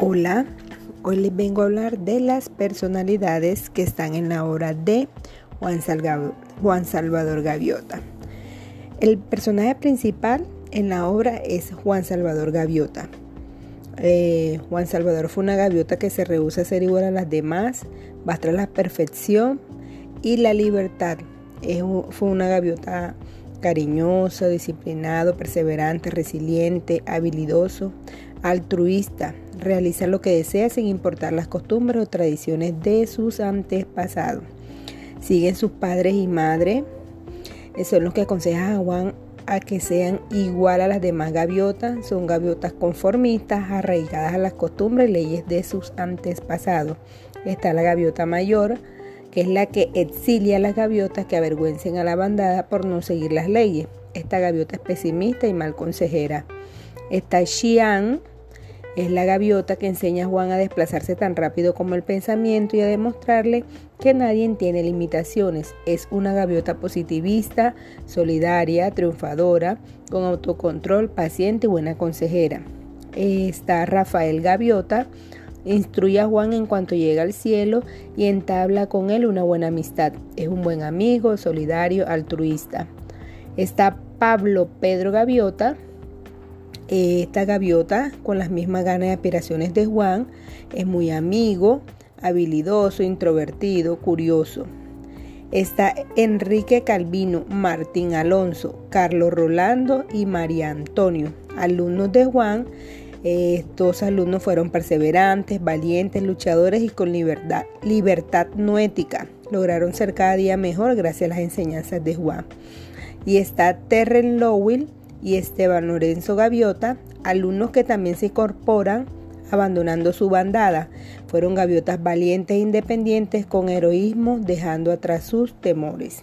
Hola, hoy les vengo a hablar de las personalidades que están en la obra de Juan, Salvador Gaviota. El personaje principal en la obra es Juan Salvador Gaviota. Eh, Juan Salvador fue una gaviota que se rehúsa a ser igual a las demás, va tras la perfección y la libertad. fue una gaviota cariñosa, disciplinado, perseverante, resiliente, habilidoso, altruista, realiza lo que desea sin importar las costumbres o tradiciones de sus antepasados. Siguen sus padres y madres, son los que aconsejan a Juan a que sean igual a las demás gaviotas, son gaviotas conformistas, arraigadas a las costumbres y leyes de sus antepasados. Está la gaviota mayor, que es la que exilia a las gaviotas que avergüencen a la bandada por no seguir las leyes. Esta gaviota es pesimista y mal consejera. Está Xian, es la gaviota que enseña a Juan a desplazarse tan rápido como el pensamiento y a demostrarle que nadie tiene limitaciones. Es una gaviota positivista, solidaria, triunfadora, con autocontrol, paciente y buena consejera. Está Rafael Gaviota, instruye a Juan en cuanto llega al cielo y entabla con él una buena amistad. Es un buen amigo, solidario, altruista. Está Pablo Pedro Gaviota, esta gaviota, con las mismas ganas y aspiraciones de Juan, es muy amigo, habilidoso, introvertido, curioso. Está Enrique Calvino, Martín Alonso, Carlos Rolando y María Antonio, alumnos de Juan. Estos alumnos fueron perseverantes, valientes, luchadores y con libertad, libertad no ética. Lograron ser cada día mejor gracias a las enseñanzas de Juan. Y está Terren Lowell, y Esteban Lorenzo Gaviota, alumnos que también se incorporan abandonando su bandada. Fueron gaviotas valientes e independientes con heroísmo, dejando atrás sus temores.